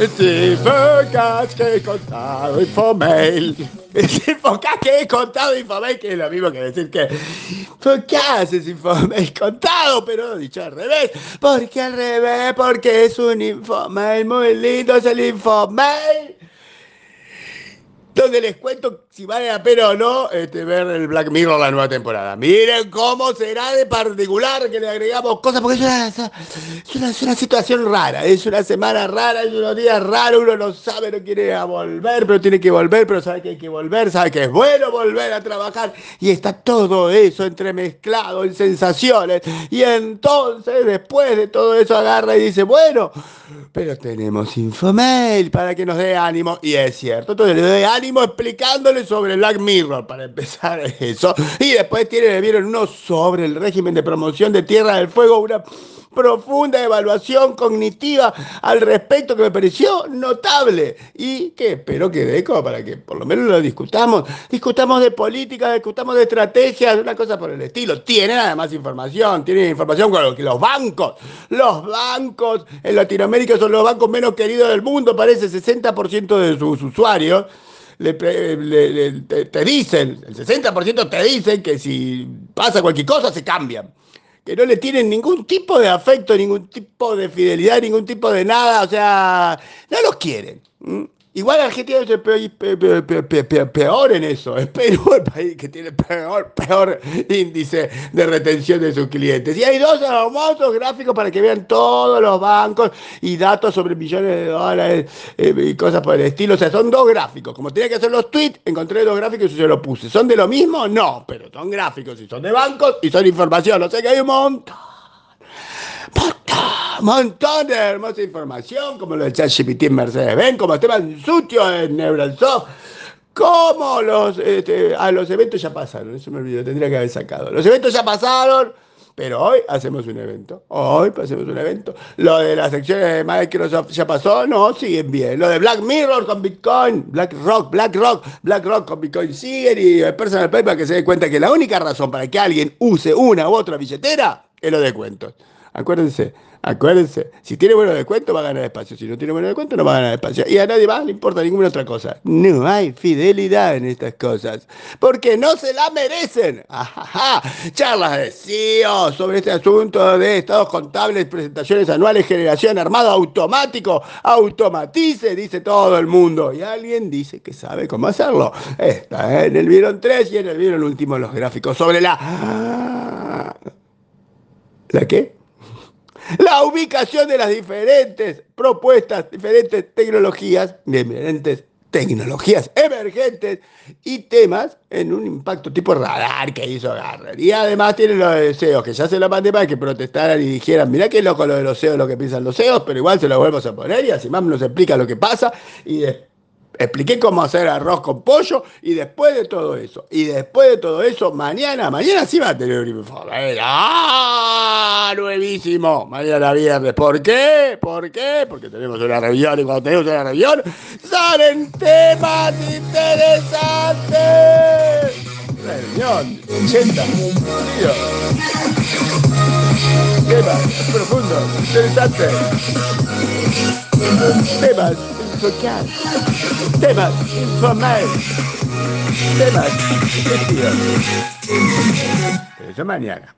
Ah! Sí, Focas que he contado Infomail. Sí, Focas que he contado Infomail, que es lo mismo que decir que Focas es Infomail contado, pero dicho al revés. Porque al revés, porque es un Infomail muy lindo, es el Infomail donde les cuento si vale la pena o no este, ver el Black Mirror la nueva temporada. Miren cómo será de particular que le agregamos cosas, porque es una, es una, situación rara, es una semana rara, es unos días raros, uno no sabe, no quiere volver, pero tiene que volver, pero sabe que hay que volver, sabe que es bueno volver a trabajar, y está todo eso entremezclado en sensaciones, y entonces después de todo eso agarra y dice, bueno, pero tenemos Infomail para que nos dé ánimo, y es cierto, entonces le doy ánimo explicándole sobre Black Mirror, para empezar eso. Y después tiene, vieron uno sobre el régimen de promoción de Tierra del Fuego, una profunda evaluación cognitiva al respecto que me pareció notable y que espero que dé como para que por lo menos lo discutamos. Discutamos de política, discutamos de estrategias, una cosa por el estilo. Tienen además información, tienen información con que los bancos, los bancos en Latinoamérica son los bancos menos queridos del mundo, parece 60% de sus usuarios le, te, dicen, el 60% te dicen que si pasa cualquier cosa se cambian. Que no le tienen ningún tipo de afecto, ningún tipo de fidelidad, ningún tipo de nada, o sea, no los quieren. Igual Argentina es el peor, en eso. Es Perú el país que tiene peor, peor índice de retención de sus clientes. Y hay dos hermosos gráficos para que vean todos los bancos y datos sobre millones de dólares eh, y cosas por el estilo. O sea, son dos gráficos. Como tenía que hacer los tweets, encontré dos gráficos y se los puse. ¿Son de lo mismo? No, pero son gráficos y son de bancos y son información. O sea que hay un montón montón de hermosa información, como lo de ChatGPT en Mercedes-Benz, como Esteban Sutio en Neuralsoft, como los, este, a los eventos ya pasaron, eso me olvidó, tendría que haber sacado. Los eventos ya pasaron, pero hoy hacemos un evento. Hoy hacemos un evento. Lo de las secciones de Microsoft ya pasó, no, siguen bien. Lo de Black Mirror con Bitcoin, Black Rock, Black Rock, Black Rock con Bitcoin siguen y el personal paper que se dé cuenta que la única razón para que alguien use una u otra billetera es lo de cuentos. Acuérdense, acuérdense, si tiene buenos descuento va a ganar espacio, si no tiene buenos descuento no va a ganar espacio. Y a nadie más le importa ninguna otra cosa. No hay fidelidad en estas cosas, porque no se la merecen. Charlas de CEO sobre este asunto de estados contables, presentaciones anuales, generación armada automático, automatice, dice todo el mundo. Y alguien dice que sabe cómo hacerlo. Está en el vieron 3 y en el vieron último los gráficos sobre la... ¿La qué? La ubicación de las diferentes propuestas, diferentes tecnologías, diferentes tecnologías emergentes y temas en un impacto tipo radar que hizo Garner. Y además tiene los deseos, que ya se lo mandé para que protestaran y dijeran, mirá qué loco lo de los CEOs, lo que piensan los CEOs, pero igual se lo volvemos a poner y así más nos explica lo que pasa y después expliqué cómo hacer arroz con pollo y después de todo eso, y después de todo eso, mañana, mañana sí va a tener un informe. ¡Ah! Nuevísimo. Mañana viernes. ¿Por qué? ¿Por qué? Porque tenemos una reunión y cuando tenemos una reunión salen temas interesantes. Reunión, 80, Temas profundos, interesantes. Temas Focal. Temas informales. Temas vestidos. Eso mañana.